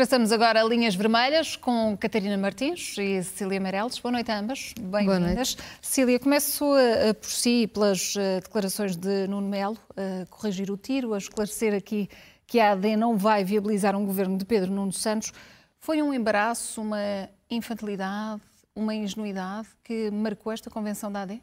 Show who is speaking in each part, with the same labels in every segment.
Speaker 1: Traçamos agora linhas vermelhas com Catarina Martins e Cecília Meirelles. Boa noite a ambas, bem-vindas. Cecília, começo uh, por si, pelas uh, declarações de Nuno Melo, uh, corrigir o tiro, a esclarecer aqui que a AD não vai viabilizar um governo de Pedro Nuno Santos. Foi um embaraço, uma infantilidade, uma ingenuidade que marcou esta convenção da AD?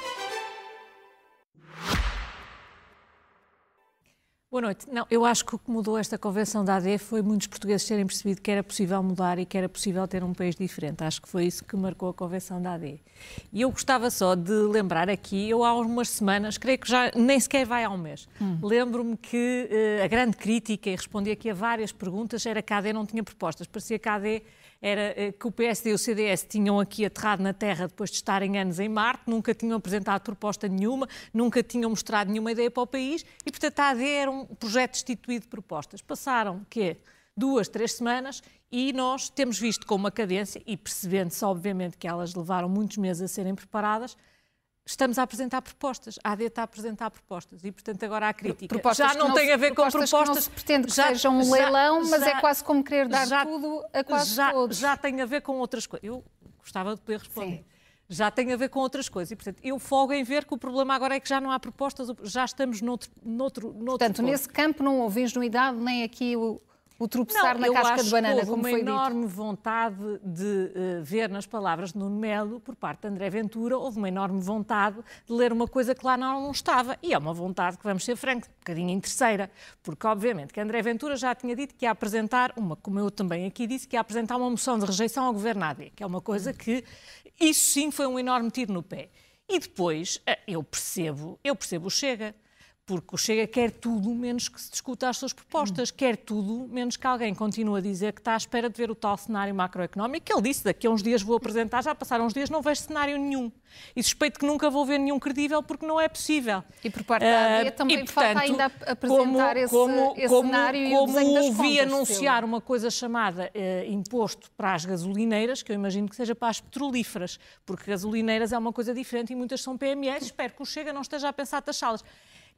Speaker 2: Boa noite. Não, eu acho que o que mudou esta convenção da AD foi muitos portugueses terem percebido que era possível mudar e que era possível ter um país diferente. Acho que foi isso que marcou a convenção da AD. E eu gostava só de lembrar aqui, eu há umas semanas, creio que já nem sequer vai há um mês, hum. lembro-me que uh, a grande crítica, e respondi aqui a várias perguntas, era que a AD não tinha propostas. Parecia que a AD era eh, que o PSD e o CDS tinham aqui aterrado na Terra depois de estarem anos em Marte, nunca tinham apresentado proposta nenhuma, nunca tinham mostrado nenhuma ideia para o país e, portanto, a AD era um projeto destituído de propostas. Passaram, quê? Duas, três semanas e nós temos visto com uma cadência, e percebendo-se, obviamente, que elas levaram muitos meses a serem preparadas, estamos a apresentar propostas. A AD está a apresentar propostas e, portanto, agora há crítica.
Speaker 1: Propostas já não, não tem a ver com propostas. Que não se pretende que já, seja um já, leilão, mas é já, é quase como querer dar já, tudo a quase
Speaker 2: já,
Speaker 1: todos.
Speaker 2: Já tem a ver com outras coisas. Eu gostava de poder responder. Sim. Já tem a ver com outras coisas. E, portanto, eu folgo em ver que o problema agora é que já não há propostas, já estamos noutro. noutro, noutro
Speaker 1: portanto, nesse campo não houve ingenuidade, nem aqui o, o tropeçar
Speaker 2: não,
Speaker 1: na casca
Speaker 2: de
Speaker 1: banana,
Speaker 2: como
Speaker 1: foi
Speaker 2: dito. uma enorme vontade de uh, ver nas palavras de Nuno Melo, por parte de André Ventura, houve uma enorme vontade de ler uma coisa que lá não estava. E é uma vontade que, vamos ser francos, um bocadinho em terceira, porque obviamente que André Ventura já tinha dito que ia apresentar, uma, como eu também aqui disse, que ia apresentar uma moção de rejeição ao governo AD, que é uma coisa que, isso sim foi um enorme tiro no pé. E depois, eh, eu percebo, eu percebo o Chega porque o Chega quer tudo menos que se discuta as suas propostas, hum. quer tudo menos que alguém continue a dizer que está à espera de ver o tal cenário macroeconómico, que ele disse daqui a uns dias vou apresentar, já passaram uns dias, não vejo cenário nenhum. E suspeito que nunca vou ver nenhum credível porque não é possível.
Speaker 1: E por parte da AD uh, também e, portanto, falta ainda apresentar como, esse, como, esse como, cenário
Speaker 2: como,
Speaker 1: e o das
Speaker 2: ouvi anunciar uma coisa chamada uh, imposto para as gasolineiras, que eu imagino que seja para as petrolíferas, porque gasolineiras é uma coisa diferente e muitas são PMS, espero que o Chega não esteja a pensar taxá-las.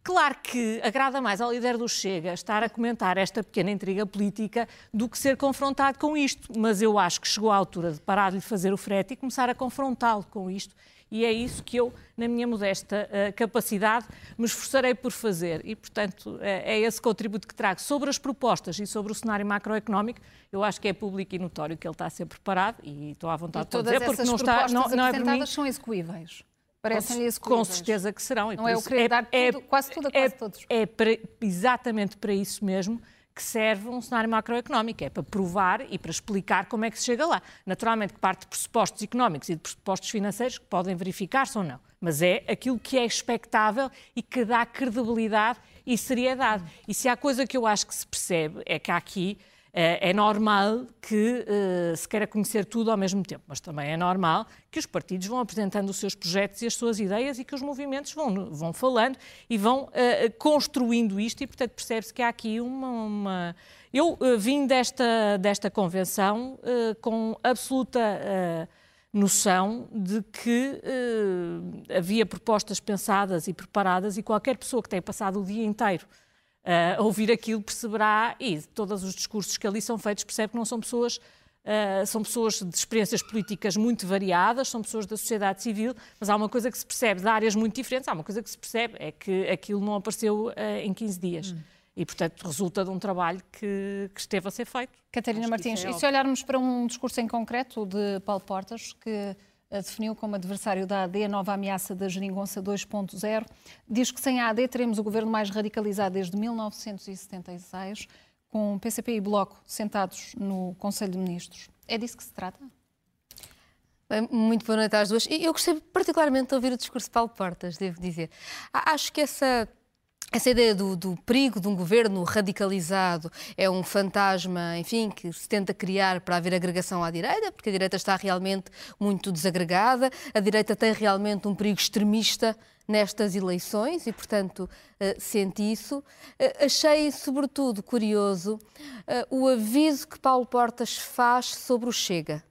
Speaker 2: Claro que agrada mais ao líder do Chega estar a comentar esta pequena intriga política do que ser confrontado com isto, mas eu acho que chegou a altura de parar de lhe fazer o frete e começar a confrontá-lo com isto. E é isso que eu, na minha modesta uh, capacidade, me esforçarei por fazer. E, portanto, uh, é esse contributo que trago sobre as propostas e sobre o cenário macroeconómico. Eu acho que é público e notório que ele está a ser preparado e estou à vontade
Speaker 1: de
Speaker 2: dizer,
Speaker 1: porque não está. Não, não é por mim. são execuíveis.
Speaker 2: Parecem-lhe Com certeza que serão.
Speaker 1: não é o querer é, dar tudo, é, quase tudo a quase
Speaker 2: é,
Speaker 1: todos.
Speaker 2: É para, exatamente para isso mesmo que serve um cenário macroeconómico, é para provar e para explicar como é que se chega lá. Naturalmente que parte de pressupostos económicos e de pressupostos financeiros que podem verificar-se ou não, mas é aquilo que é expectável e que dá credibilidade e seriedade. E se há coisa que eu acho que se percebe é que há aqui é, é normal que uh, se queira conhecer tudo ao mesmo tempo, mas também é normal que os partidos vão apresentando os seus projetos e as suas ideias e que os movimentos vão, vão falando e vão uh, construindo isto e, portanto, percebe-se que há aqui uma... uma... Eu uh, vim desta, desta convenção com absoluta noção de que havia propostas pensadas e preparadas e qualquer pessoa que tenha passado o dia inteiro uh, ouvir aquilo perceberá, e todos os discursos que ali são feitos, percebe que não são pessoas Uh, são pessoas de experiências políticas muito variadas, são pessoas da sociedade civil, mas há uma coisa que se percebe de áreas muito diferentes, há uma coisa que se percebe, é que aquilo não apareceu uh, em 15 dias. Hum. E, portanto, resulta de um trabalho que, que esteve a ser feito.
Speaker 1: Catarina Martins, é e se olharmos para um discurso em concreto de Paulo Portas, que definiu como adversário da AD a nova ameaça da Geringonça 2.0. Diz que sem a AD teremos o governo mais radicalizado desde 1976, com PCP e Bloco sentados no Conselho de Ministros. É disso que se trata?
Speaker 3: Muito boa noite às duas. Eu gostei particularmente de ouvir o discurso de Paulo Portas, devo dizer. Acho que essa essa ideia do, do, perigo de um governo radicalizado é um fantasma, enfim, que se tenta criar para haver agregação à direita, porque a direita está realmente muito desagregada, a direita tem realmente um perigo extremista nestas eleições e, portanto, uh, senti isso. Uh, achei, sobretudo, curioso uh, o aviso que Paulo Portas faz sobre o Chega.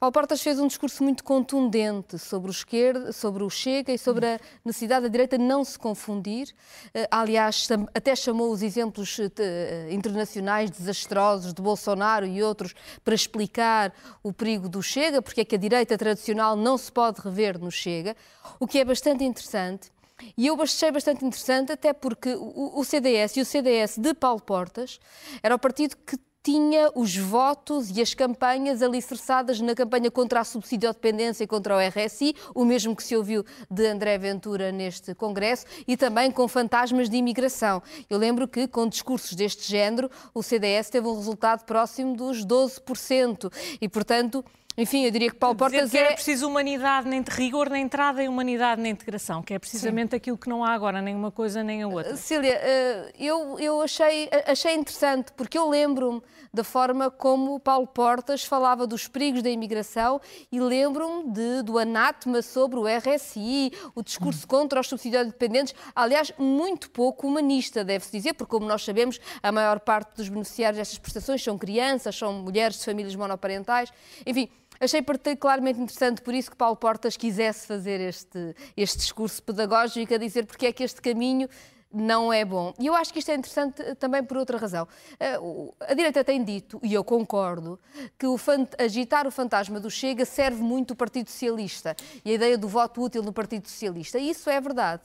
Speaker 3: Paulo Portas fez um discurso muito contundente sobre o esquerdo, sobre o Chega e sobre a necessidade da direita não se confundir. Eh, aliás, até chamou os exemplos eh, eh, internacionais desastrosos de Bolsonaro e outros para explicar o perigo do Chega, porque é que a direita tradicional não se pode rever no Chega, o que é bastante interessante. E eu achei bastante interessante, até porque o CDS e o CDS de Paulo Portas era o partido que tinha os votos e as campanhas alicerçadas na campanha contra a subsidiodependência e contra o RSI, o mesmo que se ouviu de André Ventura neste Congresso, e também com fantasmas de imigração. Eu lembro que, com discursos deste género, o CDS teve um resultado próximo dos 12%, e, portanto, enfim, eu diria que Paulo Portas
Speaker 2: que é... era preciso humanidade, nem de rigor na entrada e humanidade na integração, que é precisamente Sim. aquilo que não há agora, nem uma coisa nem a outra.
Speaker 3: Cília, eh, eu, eu achei, achei interessante, porque eu lembro-me da forma como Paulo Portas falava dos perigos da imigração e lembro-me do anátema sobre o RSI, o discurso contra os subsidiários dependentes, aliás, muito pouco humanista, deve-se dizer, porque como nós sabemos, a maior parte dos beneficiários destas prestações são crianças, são mulheres de famílias monoparentais, enfim, Achei particularmente interessante por isso que Paulo Portas quisesse fazer este, este discurso pedagógico a dizer porque é que este caminho não é bom. E eu acho que isto é interessante também por outra razão. Eh, a direita tem dito, e eu concordo, que o agitar o fantasma do Chega serve muito o Partido Socialista e a ideia do voto útil no Partido Socialista. E isso é verdade.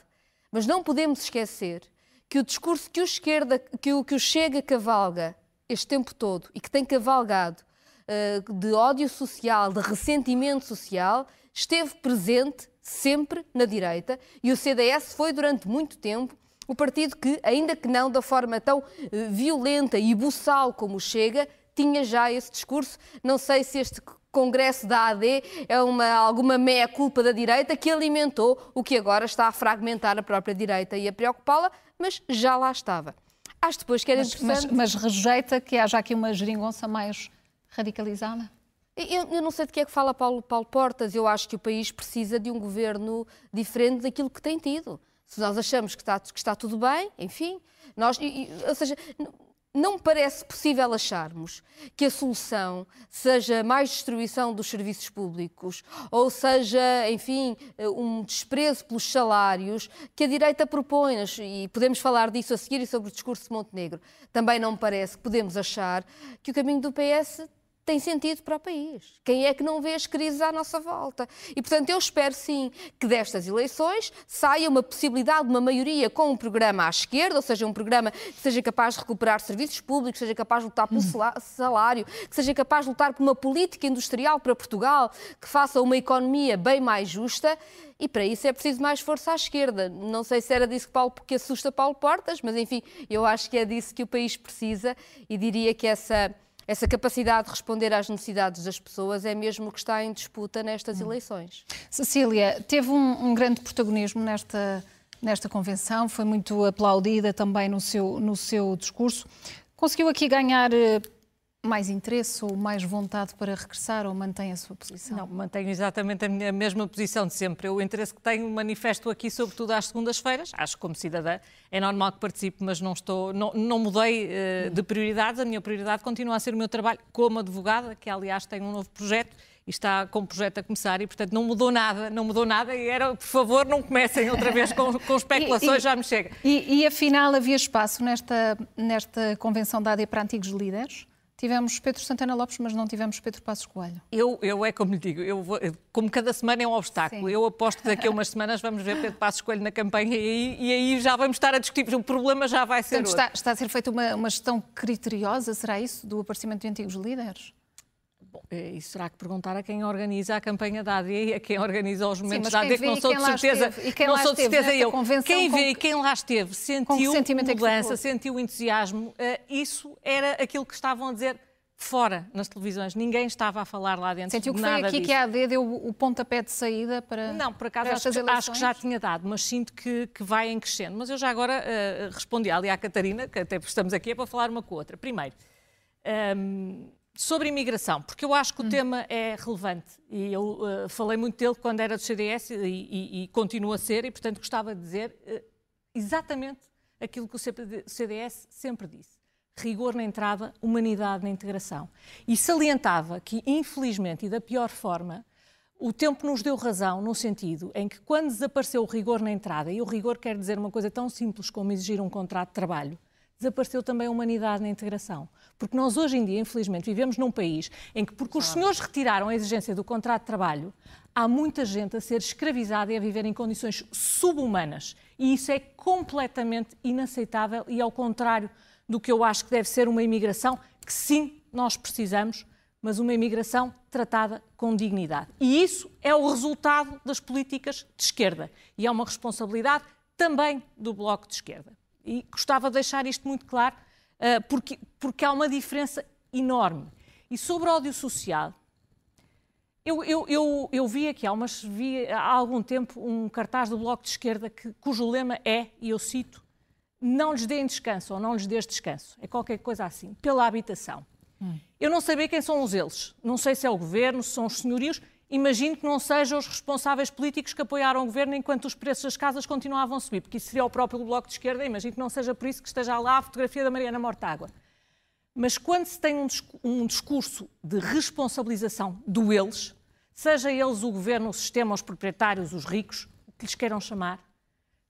Speaker 3: Mas não podemos esquecer que o discurso que o, esquerda, que o, que o Chega cavalga este tempo todo e que tem cavalgado eh, de ódio social, de ressentimento social, esteve presente sempre na direita e o CDS foi durante muito tempo o partido que, ainda que não da forma tão eh, violenta e buçal como chega, tinha já esse discurso. Não sei se este congresso da AD é uma, alguma meia-culpa da direita que alimentou o que agora está a fragmentar a própria direita e a preocupá-la, mas já lá estava. Acho depois que era
Speaker 1: mas,
Speaker 3: interessante...
Speaker 1: Mas, mas rejeita que haja aqui uma geringonça mais radicalizada?
Speaker 3: Eu, eu, não sei de que é que fala Paulo, Paulo Portas. Eu acho que o país precisa de um governo diferente daquilo que tem tido. Se nós achamos que está, que está tudo bem, enfim, nós, ou seja, não me parece possível acharmos que a solução seja mais destruição dos serviços públicos ou seja, enfim, um desprezo pelos salários que a direita propõe, e podemos falar disso a seguir e sobre o discurso de Montenegro. Também não me parece que podemos achar que o caminho do PS tem sentido para o país. Quem é que não vê as crises à nossa volta? E, portanto, eu espero sim que destas eleições saia uma possibilidade de uma maioria com um programa à esquerda, ou seja, um programa que seja capaz de recuperar serviços públicos, que seja capaz de lutar pelo salário, que seja capaz de lutar por uma política industrial para Portugal, que faça uma economia bem mais justa. E para isso é preciso mais força à esquerda. Não sei se era disso que, Paulo, que assusta Paulo Portas, mas enfim, eu acho que é disso que o país precisa e diria que essa essa capacidade de responder às necessidades das pessoas é mesmo o que está em disputa nestas hum. eleições.
Speaker 1: Cecília, teve um, um, grande protagonismo nesta, nesta convenção, foi muito aplaudida também no seu, no seu discurso. Conseguiu aqui ganhar eh, mais interesse ou mais vontade para regressar ou mantém a sua posição?
Speaker 2: Não, mantenho exatamente a, minha, a mesma posição de sempre. O interesse que tenho manifesto aqui, sobretudo às segundas-feiras. Acho que como cidadã é normal que participe, mas não estou, não, não mudei uh, de prioridades. A minha prioridade continua a ser o meu trabalho como advogada, que aliás tem um novo projeto e está com o projeto a começar e, portanto, não mudou nada, não mudou nada e era, por favor, não comecem outra vez com, com especulações, e, já me chega.
Speaker 1: E, e, afinal, havia espaço nesta, nesta convenção da AD para antigos líderes? Tivemos Pedro Santana Lopes, mas não tivemos Pedro Passos Coelho.
Speaker 2: Eu, eu é como lhe digo, eu vou, como cada semana é um obstáculo, Sim. eu aposto que daqui a umas semanas vamos ver Pedro Passos Coelho na campanha e aí, e aí já vamos estar a discutir, o problema já vai ser
Speaker 1: Portanto, está, está, a ser feita uma, uma gestão criteriosa, será isso, do aparecimento de antigos líderes?
Speaker 2: Bom, é, isso será que perguntar a quem organiza a campanha da AD e a quem organiza os momentos Sim, da AD, que não sou de certeza,
Speaker 1: e quem não sou de certeza eu.
Speaker 2: Quem vê e quem lá esteve sentiu é mudança, é sentiu entusiasmo, uh, isso era aquilo que estavam a dizer fora nas televisões, ninguém estava a falar lá dentro.
Speaker 1: Sentiu
Speaker 2: que
Speaker 1: foi
Speaker 2: nada
Speaker 1: aqui
Speaker 2: disso.
Speaker 1: que a AD deu o pontapé de saída para.
Speaker 2: Não, por acaso acho, que, acho que já tinha dado, mas sinto que, que vai em crescendo. Mas eu já agora uh, respondi ali à Catarina, que até estamos aqui é para falar uma com a outra. Primeiro, um, ehm, sobre imigração, porque eu acho que o hum. tema é relevante e eu uh, falei muito dele quando era do CDS e, e, e continua a ser, e portanto gostava de dizer uh, exatamente aquilo que o CDS sempre disse rigor na entrada, humanidade na integração. E salientava que, infelizmente e da pior forma, o tempo nos deu razão no sentido em que, quando desapareceu o rigor na entrada, e o rigor quer dizer uma coisa tão simples como exigir um contrato de trabalho, desapareceu também a humanidade na integração. Porque nós, hoje em dia, infelizmente, vivemos num país em que, porque os senhores retiraram a exigência do contrato de trabalho, há muita gente a ser escravizada e a viver em condições subhumanas. E isso é completamente inaceitável e, ao contrário do que eu acho que deve ser uma imigração que sim, nós precisamos, mas uma imigração tratada com dignidade. E isso é o resultado das políticas de esquerda e é uma responsabilidade também do Bloco de Esquerda. E gostava de deixar isto muito claro, uh, porque, porque há uma diferença enorme. E sobre ódio social, eu, eu, eu, eu vi aqui há, umas, vi há algum tempo um cartaz do Bloco de Esquerda que, cujo lema é, e eu cito, não lhes deem descanso ou não lhes dês descanso. É qualquer coisa assim, pela habitação. Hum. Eu não bem quem são os eles. Não sei se é o governo, se são os senhorios. Imagino que não sejam os responsáveis políticos que apoiaram o governo enquanto os preços das casas continuavam a subir, porque isso seria o próprio Bloco de Esquerda. Imagino que não seja por isso que esteja lá a fotografia da Mariana Mortágua. Mas quando se tem um discurso de responsabilização do eles, seja eles o governo, o sistema, os proprietários, os ricos, o que lhes queiram chamar,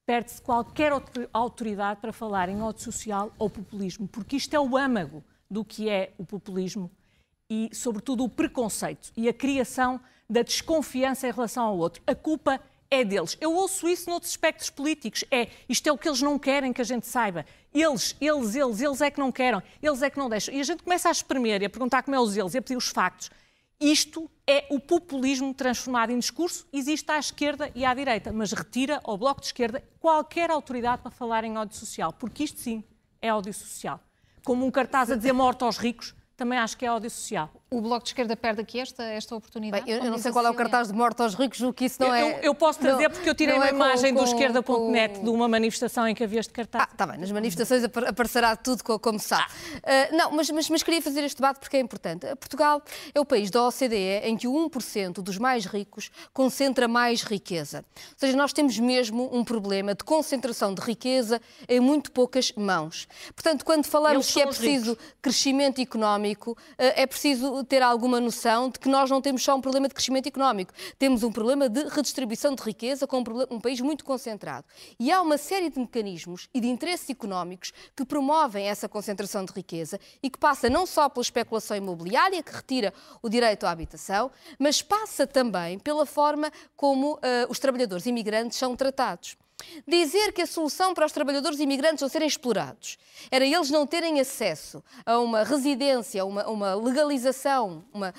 Speaker 2: perde-se qualquer autoridade para falar em ódio social ou populismo, porque isto é o âmago do que é o populismo e, sobretudo, o preconceito e a criação da desconfiança em relação ao outro. A culpa é deles. Eu ouço isso noutros aspectos políticos. É, isto é o que eles não querem que a gente saiba. Eles, eles, eles, eles é que não querem, eles é que não deixam. E a gente começa a espremer e a perguntar como é os eles e a pedir os factos. Isto é o populismo transformado em discurso, existe à esquerda e à direita, mas retira ao Bloco de Esquerda qualquer autoridade para falar em ódio social, porque isto sim é ódio social. Como um cartaz a dizer morte aos ricos, também acho que é ódio social.
Speaker 1: O Bloco de Esquerda perde aqui esta, esta oportunidade?
Speaker 3: Bem, eu, eu não sei qual é o cartaz de morte aos ricos, o que isso não
Speaker 2: eu,
Speaker 3: é...
Speaker 2: Eu, posso trazer não, porque eu tirei uma é imagem com, do esquerda.net de uma manifestação em que havia este cartaz.
Speaker 3: Ah, está bem, nas manifestações aparecerá tudo como se sabe. Uh, não, mas, mas, mas, queria fazer este debate porque é importante. Portugal é o país da OCDE em que o 1% dos mais ricos concentra mais riqueza. Ou seja, nós temos mesmo um problema de concentração de riqueza em muito poucas mãos. Portanto, quando falamos que é preciso ricos. crescimento económico, uh, é preciso ter alguma noção de que nós não temos só um problema de crescimento económico, temos um problema de redistribuição de riqueza com um, país muito concentrado. E há uma série de mecanismos e de interesses económicos que promovem essa concentração de riqueza e que passa não só pela especulação imobiliária, que retira o direito à habitação, mas passa também pela forma como uh, os trabalhadores imigrantes são tratados. Dizer que a solução para os trabalhadores imigrantes não serem explorados. Era eles não terem acesso a uma residência, uma, uma legalização, uma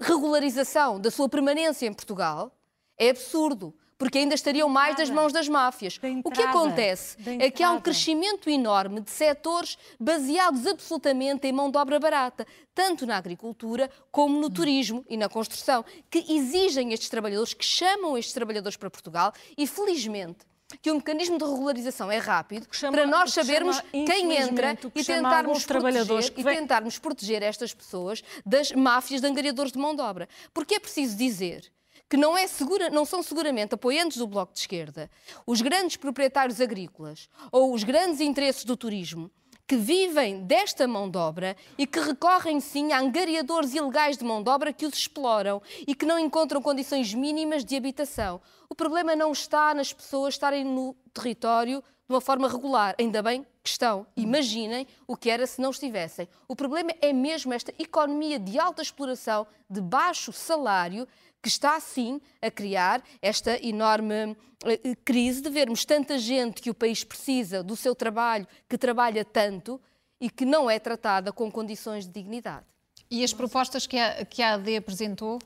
Speaker 3: regularização da sua permanência em Portugal, é absurdo porque ainda estariam mais das mãos das máfias. o que acontece é que há um crescimento enorme de setores baseados absolutamente em mão de obra barata, tanto na agricultura como no turismo e na construção, que exigem estes trabalhadores, que chamam estes trabalhadores para Portugal e, felizmente, que o mecanismo de regularização é rápido chama, para nós sabermos quem entra e tentarmos, proteger, e tentarmos proteger estas pessoas das máfias de angariadores de mão de obra. Porque é preciso dizer que não, é segura, não são seguramente apoiantes do Bloco de Esquerda os grandes proprietários agrícolas ou os grandes interesses do turismo que vivem desta mão de obra e que recorrem sim a angariadores ilegais de mão de obra que os exploram e que não encontram condições mínimas de habitação. O problema não está nas pessoas estarem no território de uma forma regular. Ainda bem que estão. Imaginem o que era se não estivessem. O problema é mesmo esta economia de alta exploração, de baixo salário, que está, sim, a criar esta enorme eh, crise de vermos tanta gente que o país precisa do seu trabalho, que trabalha tanto e que não é tratada com condições de dignidade.
Speaker 1: E as propostas que a, que a AD apresentou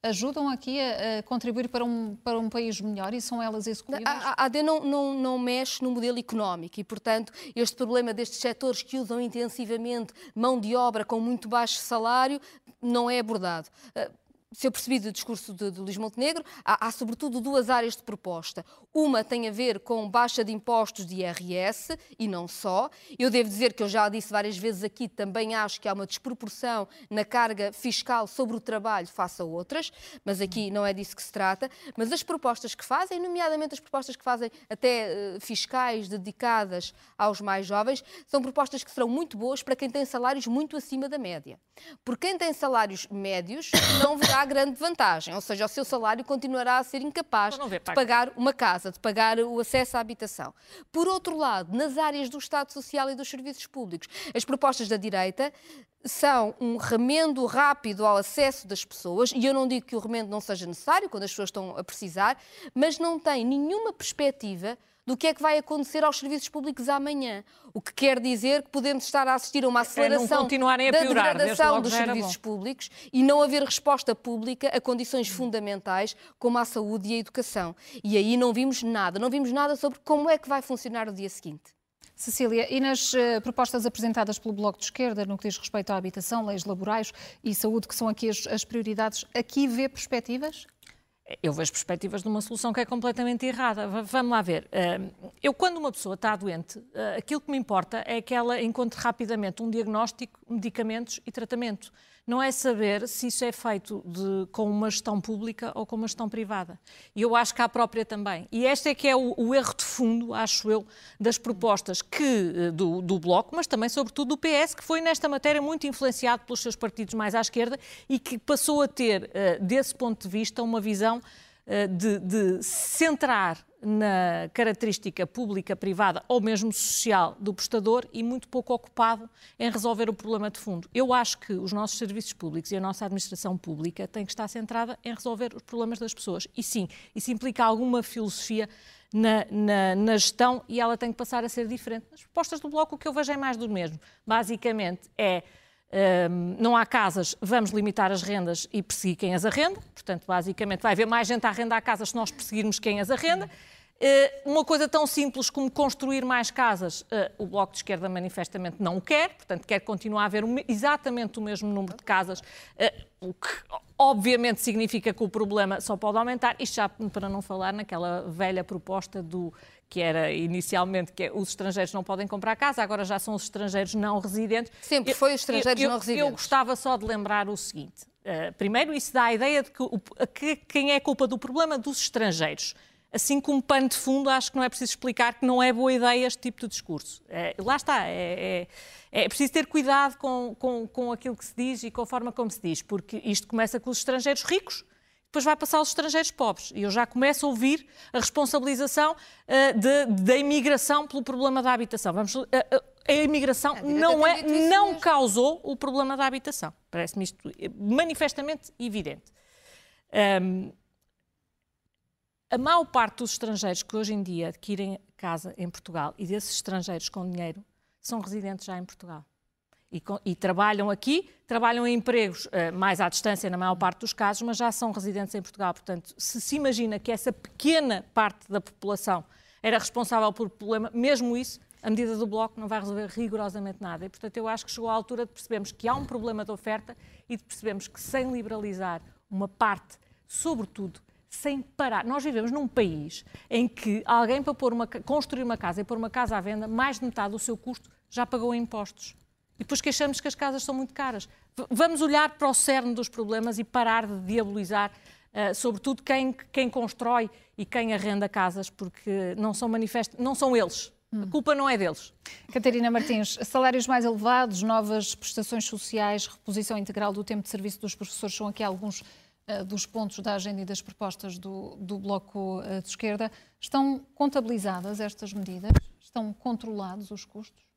Speaker 1: ajudam aqui a, a, contribuir para um, para um país melhor e são elas executivas?
Speaker 3: A, a AD não, não, não mexe no modelo económico e, portanto, este problema destes setores que usam intensivamente mão de obra com muito baixo salário não é abordado. Se eu percebi do discurso de, de Luís Montenegro, há, há, sobretudo duas áreas de proposta. Uma tem a ver com baixa de impostos de IRS e não só. Eu devo dizer que eu já disse várias vezes aqui, também acho que há uma desproporção na carga fiscal sobre o trabalho face a outras, mas aqui não é disso que se trata. Mas as propostas que fazem, nomeadamente as propostas que fazem até uh, fiscais dedicadas aos mais jovens, são propostas que serão muito boas para quem tem salários muito acima da média. Por quem tem salários médios, não verá terá grande vantagem, ou seja, o seu salário continuará a ser incapaz de pagar uma casa, de pagar o acesso à habitação. Por outro lado, nas áreas do Estado Social e dos serviços públicos, as propostas da direita são um remendo rápido ao acesso das pessoas, e eu não digo que o remendo não seja necessário quando as pessoas estão a precisar, mas não tem nenhuma perspectiva do que é que vai acontecer aos serviços públicos amanhã. O que quer dizer que podemos estar a assistir a uma aceleração
Speaker 2: a da degradação
Speaker 3: dos serviços públicos e não haver resposta pública a condições fundamentais como a saúde e a educação. E aí não vimos nada, não vimos nada sobre como é que vai funcionar o dia seguinte.
Speaker 1: Cecília, e nas uh, propostas apresentadas pelo Bloco de Esquerda, no que diz respeito à habitação, leis laborais e saúde, que são aqui as, as prioridades, aqui vê perspectivas?
Speaker 2: Eu vejo perspectivas de uma solução que é completamente errada. Vamos lá ver. Eu, quando uma pessoa está doente, ah, aquilo que me importa é que ela encontre rapidamente um diagnóstico, medicamentos e tratamento não é saber se isso é feito de, com uma gestão pública ou com uma gestão privada. E eu acho que há própria também. E este é que é o, o erro de fundo, acho eu, das propostas que, eh, do, do, Bloco, mas também, sobretudo, do PS, que foi nesta matéria muito influenciado pelos seus partidos mais à esquerda e que passou a ter, eh, desse ponto de vista, uma visão eh, de, de centrar na característica pública, privada ou mesmo social do prestador e muito pouco ocupado em resolver o problema de fundo. Eu acho que os nossos serviços públicos e a nossa administração pública têm que estar centrada em resolver os problemas das pessoas. E sim, isso implica alguma filosofia na, na, na, gestão e ela tem que passar a ser diferente. Nas propostas do Bloco, o que eu vejo é mais do mesmo. Basicamente é um, não há casas, vamos limitar as rendas e perseguir quem as arrenda. Portanto, basicamente, vai haver mais gente a arrendar casas se nós perseguirmos quem as arrenda. Uh, uma coisa tão simples como construir mais casas, uh, o Bloco de Esquerda manifestamente não quer, portanto, quer continuar a haver um, exatamente o mesmo número de casas, uh, o que obviamente significa que o problema só pode aumentar. Isto já para não falar naquela velha proposta do que era inicialmente que é, os estrangeiros não podem comprar casa, agora já são os estrangeiros não residentes.
Speaker 3: Sempre foi os estrangeiros
Speaker 2: eu,
Speaker 3: não residentes.
Speaker 2: Eu gostava só de lembrar o seguinte. Uh, primeiro, isso dá a ideia de que, o, que quem é a culpa do problema dos estrangeiros. Assim como pano de fundo, acho que não é preciso explicar que não é boa ideia este tipo de discurso. É, lá está, é, é, é, preciso ter cuidado com, com, com aquilo que se diz e com a forma como se diz, porque isto começa com os estrangeiros ricos, depois vai passar aos estrangeiros pobres. E eu já começo a ouvir a responsabilização uh, da imigração pelo problema da habitação. Vamos, uh, uh, a imigração a não, é, não causou o problema da habitação. Parece-me isto manifestamente evidente. Um, a maior parte dos estrangeiros que hoje em dia adquirem casa em Portugal e desses estrangeiros com dinheiro são residentes já em Portugal e, e, trabalham aqui, trabalham em empregos uh, mais à distância, na maior parte dos casos, mas já são residentes em Portugal. Portanto, se se imagina que essa pequena parte da população era responsável por problema, mesmo isso, a medida do Bloco não vai resolver rigorosamente nada. E, portanto, eu acho que chegou à altura de percebermos que há um problema de oferta e de percebermos que sem liberalizar uma parte, sobretudo, sem parar. Nós vivemos num país em que alguém para uma, construir uma casa e pôr uma casa à venda, mais de metade do seu custo já pagou impostos. E depois queixamos que as casas são muito caras. Vamos olhar para o cerne dos problemas e parar de diabolizar, uh, sobretudo quem, quem constrói e quem arrenda casas, porque não são manifestos, não são eles. A culpa não é deles.
Speaker 1: Catarina Martins, salários mais elevados, novas prestações sociais, reposição integral do tempo de serviço dos professores são aqui alguns uh, dos pontos da agenda e das propostas do, do Bloco uh, de Esquerda. Estão contabilizadas estas medidas? Estão controlados os custos?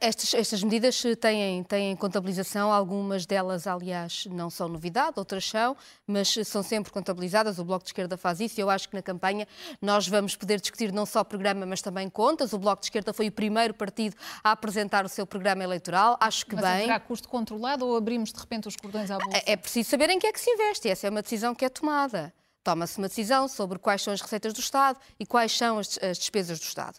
Speaker 3: Estas, estas medidas têm, têm contabilização, algumas delas, aliás, não são novidade, outras são, mas são sempre contabilizadas. O Bloco de Esquerda faz isso e eu acho que na campanha nós vamos poder discutir não só programa, mas também contas. O Bloco de Esquerda foi o primeiro partido a apresentar o seu programa eleitoral. Acho que
Speaker 1: mas
Speaker 3: bem.
Speaker 1: Mas custo controlado ou abrimos de repente os cordões à bolsa?
Speaker 3: É, é preciso saber em que é que se investe. Essa é uma decisão que é tomada toma-se uma decisão sobre quais são as receitas do Estado e quais são as, as, despesas do Estado.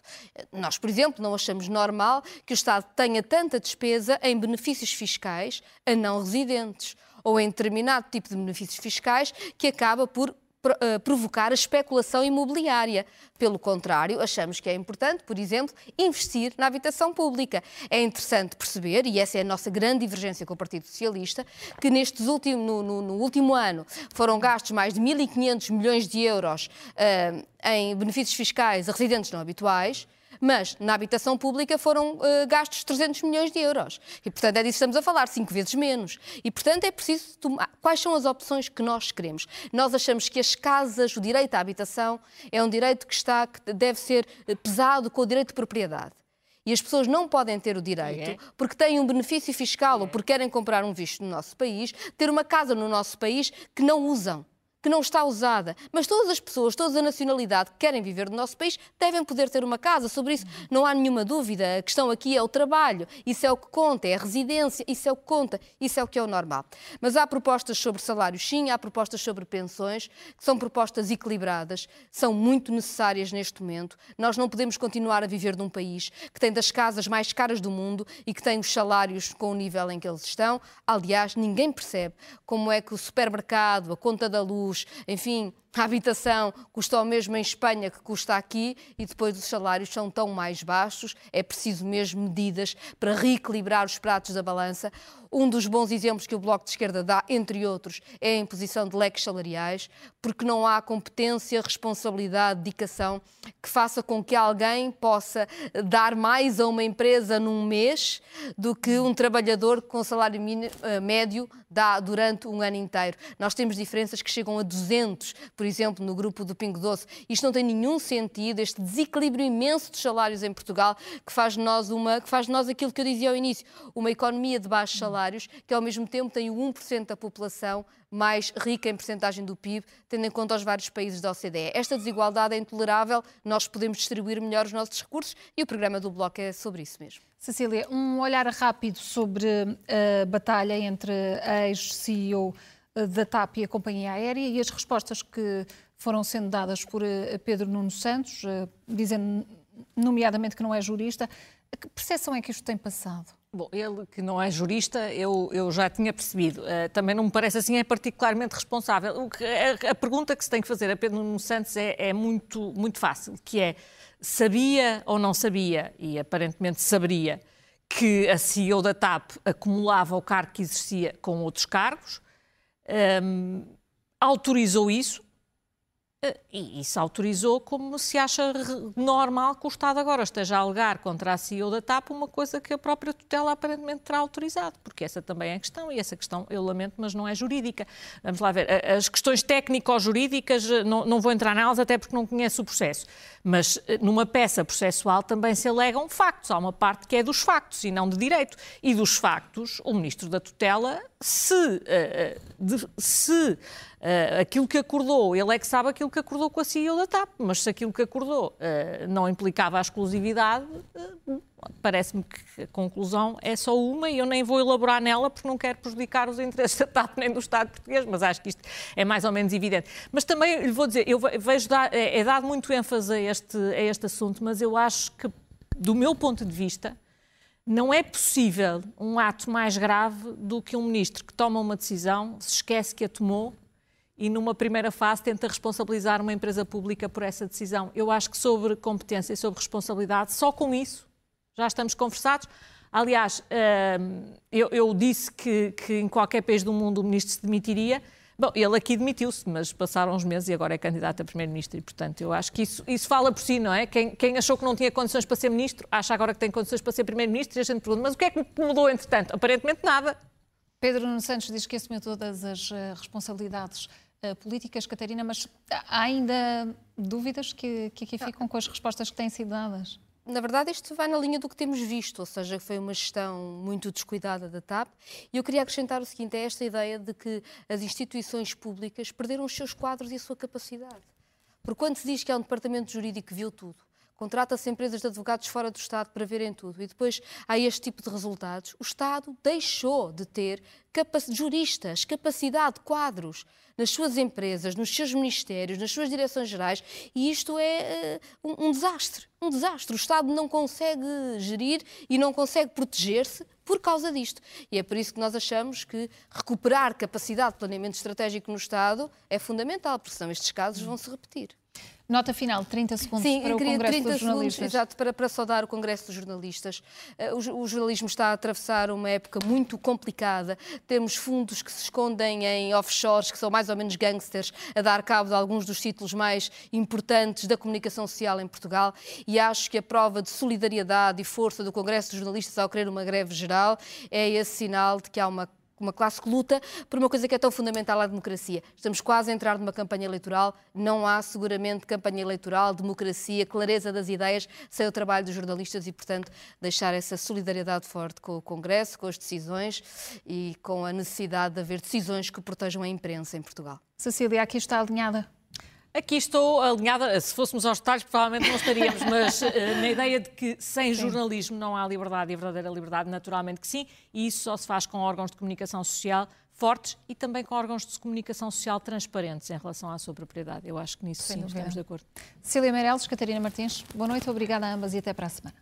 Speaker 3: Nós, por exemplo, não achamos normal que o Estado tenha tanta despesa em benefícios fiscais a não residentes ou em determinado tipo de benefícios fiscais que acaba por provocar a especulação imobiliária. Pelo contrário, achamos que é importante, por exemplo, investir na habitação pública. É interessante perceber, e essa é a nossa grande divergência com o Partido Socialista, que nestes últimos, no, no, no último ano foram gastos mais de 1.500 milhões de euros uh, em benefícios fiscais a residentes não habituais mas na habitação pública foram uh, gastos 300 milhões de euros. E, portanto, é disso que estamos a falar, cinco vezes menos. E, portanto, é preciso tomar. Quais são as opções que nós queremos? Nós achamos que as casas, o direito à habitação, é um direito que, está, que deve ser eh, pesado com o direito de propriedade. E as pessoas não podem ter o direito, é. porque têm um benefício fiscal ou porque querem comprar um visto no nosso país, ter uma casa no nosso país que não usam que não está usada. Mas todas as pessoas, toda a nacionalidade que querem viver no nosso país devem poder ter uma casa. Sobre isso não há nenhuma dúvida. A questão aqui é o trabalho. Isso é o que conta, é a residência, isso é o que conta, isso é o que é o normal. Mas há propostas sobre salários, sim, há propostas sobre pensões, que são propostas equilibradas, são muito necessárias neste momento. Nós não podemos continuar a viver num país que tem das casas mais caras do mundo e que tem os salários com o nível em que eles estão. Aliás, ninguém percebe como é que o supermercado, a conta da luz, enfim, a habitação custa o mesmo em Espanha que custa aqui e depois os salários são tão mais baixos. É preciso mesmo medidas para reequilibrar os pratos da balança. Um dos bons exemplos que o Bloco de Esquerda dá, entre outros, é a imposição de leques salariais, porque não há competência, responsabilidade, dedicação que faça com que alguém possa dar mais a uma empresa num mês do que um trabalhador com salário eh, médio dá durante um ano inteiro. Nós temos diferenças que chegam a 200 por exemplo, no grupo do Pingo Doce. Isto não tem nenhum sentido, este desequilíbrio imenso de salários em Portugal, que faz de nós, uma, que faz de nós aquilo que eu dizia ao início, uma economia de baixos salários, que ao mesmo tempo tem o 1% da população mais rica em percentagem do PIB, tendo em conta os vários países da OCDE. Esta desigualdade é intolerável, nós podemos distribuir melhor os nossos recursos e o programa do Bloco é sobre isso mesmo.
Speaker 1: Cecília, um olhar rápido sobre a batalha entre a ex-CEO eh, da TAP e a companhia aérea e as respostas que foram sendo dadas por eh, Pedro Nuno Santos, eh, dizendo nomeadamente que não é jurista. Que percepção é que isto tem passado?
Speaker 2: Bom, ele que não é jurista, eu, eu já tinha percebido. Uh, também não me parece assim, é particularmente responsável. Que, a, a, pergunta que se tem que fazer a Pedro Nuno Santos é, é, muito, muito fácil, que é, sabia ou não sabia, e aparentemente saberia, que a CEO da TAP acumulava o cargo que exercia com outros cargos, um, autorizou isso e isso autorizou como se acha normal que o Estado agora esteja a alegar contra a CEO da TAP uma coisa que a própria tutela aparentemente terá autorizado, porque essa também é a questão, e essa questão, eu lamento, mas não é jurídica. Vamos lá ver, as questões técnico-jurídicas, eh, não, não vou entrar nelas até porque não conheço o processo, mas eh, numa peça processual também se alegam factos, há uma parte que é dos factos e não de direito, e dos factos, o Ministro da Tutela, se, se Uh, aquilo que acordou, ele é que sabe aquilo que acordou com a CEO da TAP, mas se aquilo que acordou uh, não implicava a exclusividade, uh, parece-me que a conclusão é só uma e eu nem vou elaborar nela porque não quero prejudicar os interesses da TAP nem do Estado português, mas acho que isto é mais ou menos evidente. Mas também lhe vou dizer, eu vejo, é, é dado muito ênfase a este, a este assunto, mas eu acho que, do meu ponto de vista, não é possível um ato mais grave do que um ministro que toma uma decisão, se esquece que a tomou e numa primeira fase tenta responsabilizar uma empresa pública por essa decisão. Eu acho que sobre competência e sobre responsabilidade, só com isso já estamos conversados. Aliás, hum, eu, disse que, em qualquer país do mundo o ministro se demitiria. Bom, ele aqui demitiu-se, mas passaram uns meses e agora é candidato a primeiro-ministro e, portanto, eu acho que isso, isso fala por si, não é? Quem, quem, achou que não tinha condições para ser ministro, acha agora que tem condições para ser primeiro-ministro e a gente pergunta, mas o que é que mudou entretanto? Aparentemente nada.
Speaker 1: Pedro Santos diz que assumiu todas as eh, responsabilidades políticas, Catarina, mas há ainda dúvidas que, que aqui ficam com as respostas que têm sido dadas?
Speaker 3: na verdade, isto vai na linha do que temos visto, ou seja, foi uma gestão muito descuidada da TAP. E eu queria acrescentar o seguinte: é esta ideia de que as instituições públicas perderam os seus quadros e a sua capacidade. Porque quando se diz que há um departamento jurídico que viu tudo, contrata-se empresas de advogados fora do Estado para verem tudo e depois há este tipo de resultados, o Estado deixou de ter capac juristas, capacidade, quadros nas suas empresas, nos seus ministérios, nas suas direções gerais e isto é uh, um, um desastre. Um desastre. O Estado não consegue gerir e não consegue proteger-se por causa disto. E é por isso que nós achamos que recuperar capacidade de planeamento estratégico no Estado é fundamental, porque senão estes casos vão se repetir.
Speaker 1: Nota final, 30 segundos Sim, para o Congresso 30 dos Jornalistas. Segundos,
Speaker 3: exato, para, para saudar o Congresso dos Jornalistas. Uh, o, o, jornalismo está a atravessar uma época muito complicada. Temos fundos que se escondem em offshores, que são mais ou menos gangsters, a dar cabo de alguns dos títulos mais importantes da comunicação social em Portugal. E acho que a prova de solidariedade e força do Congresso dos Jornalistas ao querer uma greve geral é esse sinal de que há uma uma classe que luta por uma coisa que é tão fundamental à democracia. Estamos quase a entrar numa campanha eleitoral, não há seguramente campanha eleitoral, democracia, clareza das ideias, sem o trabalho dos jornalistas e, portanto, deixar essa solidariedade forte com o Congresso, com as decisões e com a necessidade de haver decisões que protejam a imprensa em Portugal.
Speaker 1: Cecília, aqui está alinhada
Speaker 2: Aqui estou alinhada, se fôssemos aos detalhes, provavelmente não estaríamos, mas uh, na ideia de que sem sim. jornalismo não há liberdade e verdadeira liberdade, naturalmente que sim, e isso só se faz com órgãos de comunicação social fortes e também com órgãos de comunicação social transparentes em relação à sua propriedade. Eu acho que nisso sim, estamos de acordo.
Speaker 1: Cília Meireles, Catarina Martins, boa noite, obrigada a ambas e até para a semana.